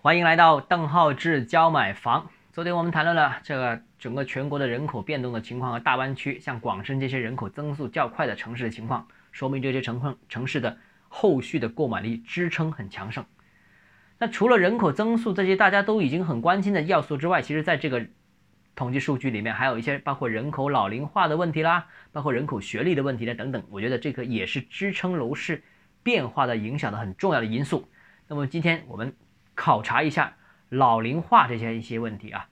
欢迎来到邓浩志教买房。昨天我们谈论了这个整个全国的人口变动的情况和大湾区，像广深这些人口增速较快的城市的情况，说明这些城城市的后续的购买力支撑很强盛。那除了人口增速这些大家都已经很关心的要素之外，其实在这个统计数据里面还有一些包括人口老龄化的问题啦，包括人口学历的问题啦等等，我觉得这个也是支撑楼市变化的影响的很重要的因素。那么今天我们。考察一下老龄化这些一些问题啊，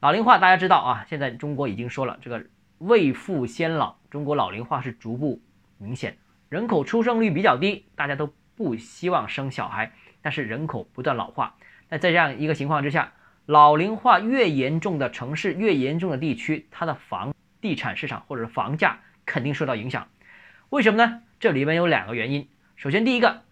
老龄化大家知道啊，现在中国已经说了，这个未富先老，中国老龄化是逐步明显，人口出生率比较低，大家都不希望生小孩，但是人口不断老化，那在这样一个情况之下，老龄化越严重的城市，越严重的地区，它的房地产市场或者房价肯定受到影响，为什么呢？这里面有两个原因，首先第一个。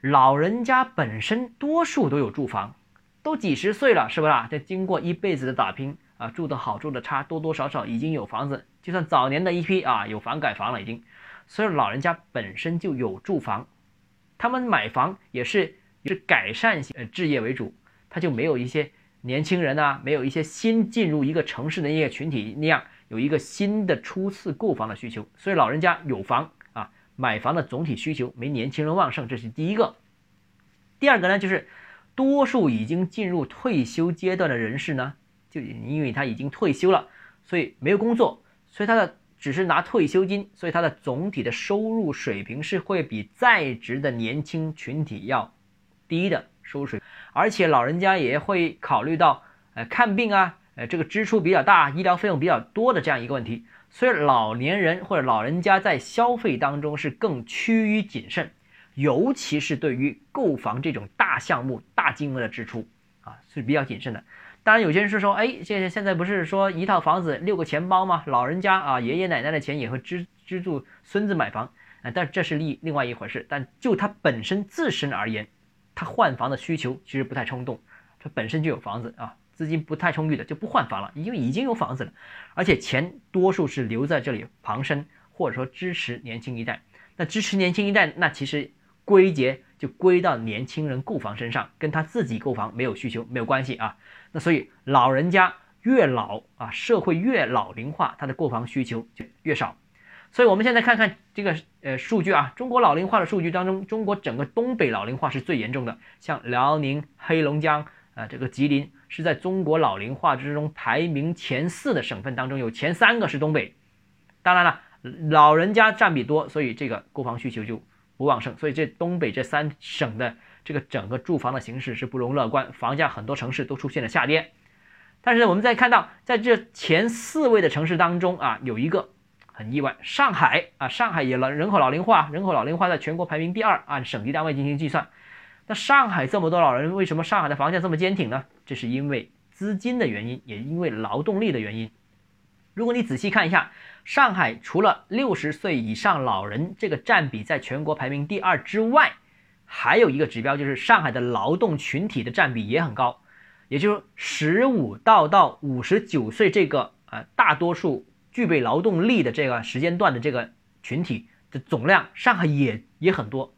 老人家本身多数都有住房，都几十岁了，是不是啊？这经过一辈子的打拼啊，住的好，住的差，多多少少已经有房子。就算早年的一批啊，有房改房了已经，所以老人家本身就有住房，他们买房也是是改善型呃置业为主，他就没有一些年轻人啊，没有一些新进入一个城市的一个群体那样有一个新的初次购房的需求，所以老人家有房。买房的总体需求没年轻人旺盛，这是第一个。第二个呢，就是多数已经进入退休阶段的人士呢，就因为他已经退休了，所以没有工作，所以他的只是拿退休金，所以他的总体的收入水平是会比在职的年轻群体要低的收入水平。而且老人家也会考虑到，呃，看病啊，呃，这个支出比较大，医疗费用比较多的这样一个问题。所以老年人或者老人家在消费当中是更趋于谨慎，尤其是对于购房这种大项目、大金额的支出啊是比较谨慎的。当然，有些人是说，哎，现在现在不是说一套房子六个钱包吗？老人家啊，爷爷奶奶的钱也会支资助孙子买房啊，但这是另另外一回事。但就他本身自身而言，他换房的需求其实不太冲动，他本身就有房子啊。资金不太充裕的就不换房了，因为已经有房子了，而且钱多数是留在这里旁身，或者说支持年轻一代。那支持年轻一代，那其实归结就归到年轻人购房身上，跟他自己购房没有需求没有关系啊。那所以老人家越老啊，社会越老龄化，他的购房需求就越少。所以我们现在看看这个呃数据啊，中国老龄化的数据当中，中国整个东北老龄化是最严重的，像辽宁、黑龙江。啊，这个吉林是在中国老龄化之中排名前四的省份当中，有前三个是东北。当然了，老人家占比多，所以这个购房需求就不旺盛。所以这东北这三省的这个整个住房的形势是不容乐观，房价很多城市都出现了下跌。但是我们再看到，在这前四位的城市当中啊，有一个很意外，上海啊，上海也老人口老龄化，人口老龄化在全国排名第二，按省级单位进行计算。那上海这么多老人，为什么上海的房价这么坚挺呢？这是因为资金的原因，也因为劳动力的原因。如果你仔细看一下，上海除了六十岁以上老人这个占比在全国排名第二之外，还有一个指标就是上海的劳动群体的占比也很高，也就是十五到到五十九岁这个呃大多数具备劳动力的这个时间段的这个群体的总量，上海也也很多。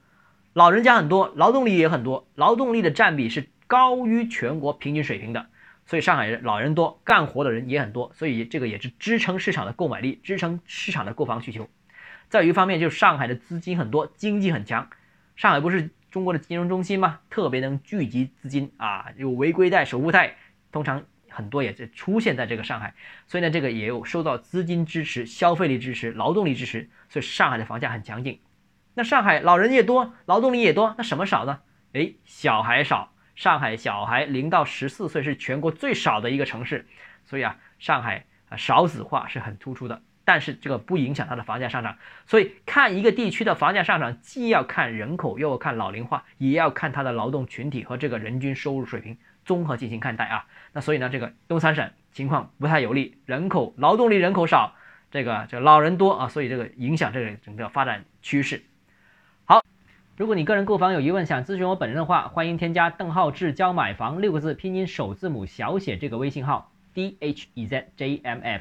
老人家很多，劳动力也很多，劳动力的占比是高于全国平均水平的，所以上海人老人多，干活的人也很多，所以这个也是支撑市场的购买力，支撑市场的购房需求。再有一方面就是上海的资金很多，经济很强，上海不是中国的金融中心吗？特别能聚集资金啊，有违规贷、首付贷，通常很多也是出现在这个上海，所以呢，这个也有受到资金支持、消费力支持、劳动力支持，所以上海的房价很强劲。那上海老人也多，劳动力也多，那什么少呢？哎，小孩少。上海小孩零到十四岁是全国最少的一个城市，所以啊，上海啊少子化是很突出的。但是这个不影响它的房价上涨。所以看一个地区的房价上涨，既要看人口，又要看老龄化，也要看它的劳动群体和这个人均收入水平综合进行看待啊。那所以呢，这个东三省情况不太有利，人口劳动力人口少，这个这老人多啊，所以这个影响这个整个发展趋势。如果你个人购房有疑问，想咨询我本人的话，欢迎添加邓浩志教买房六个字拼音首字母小写这个微信号 d h e z j m f。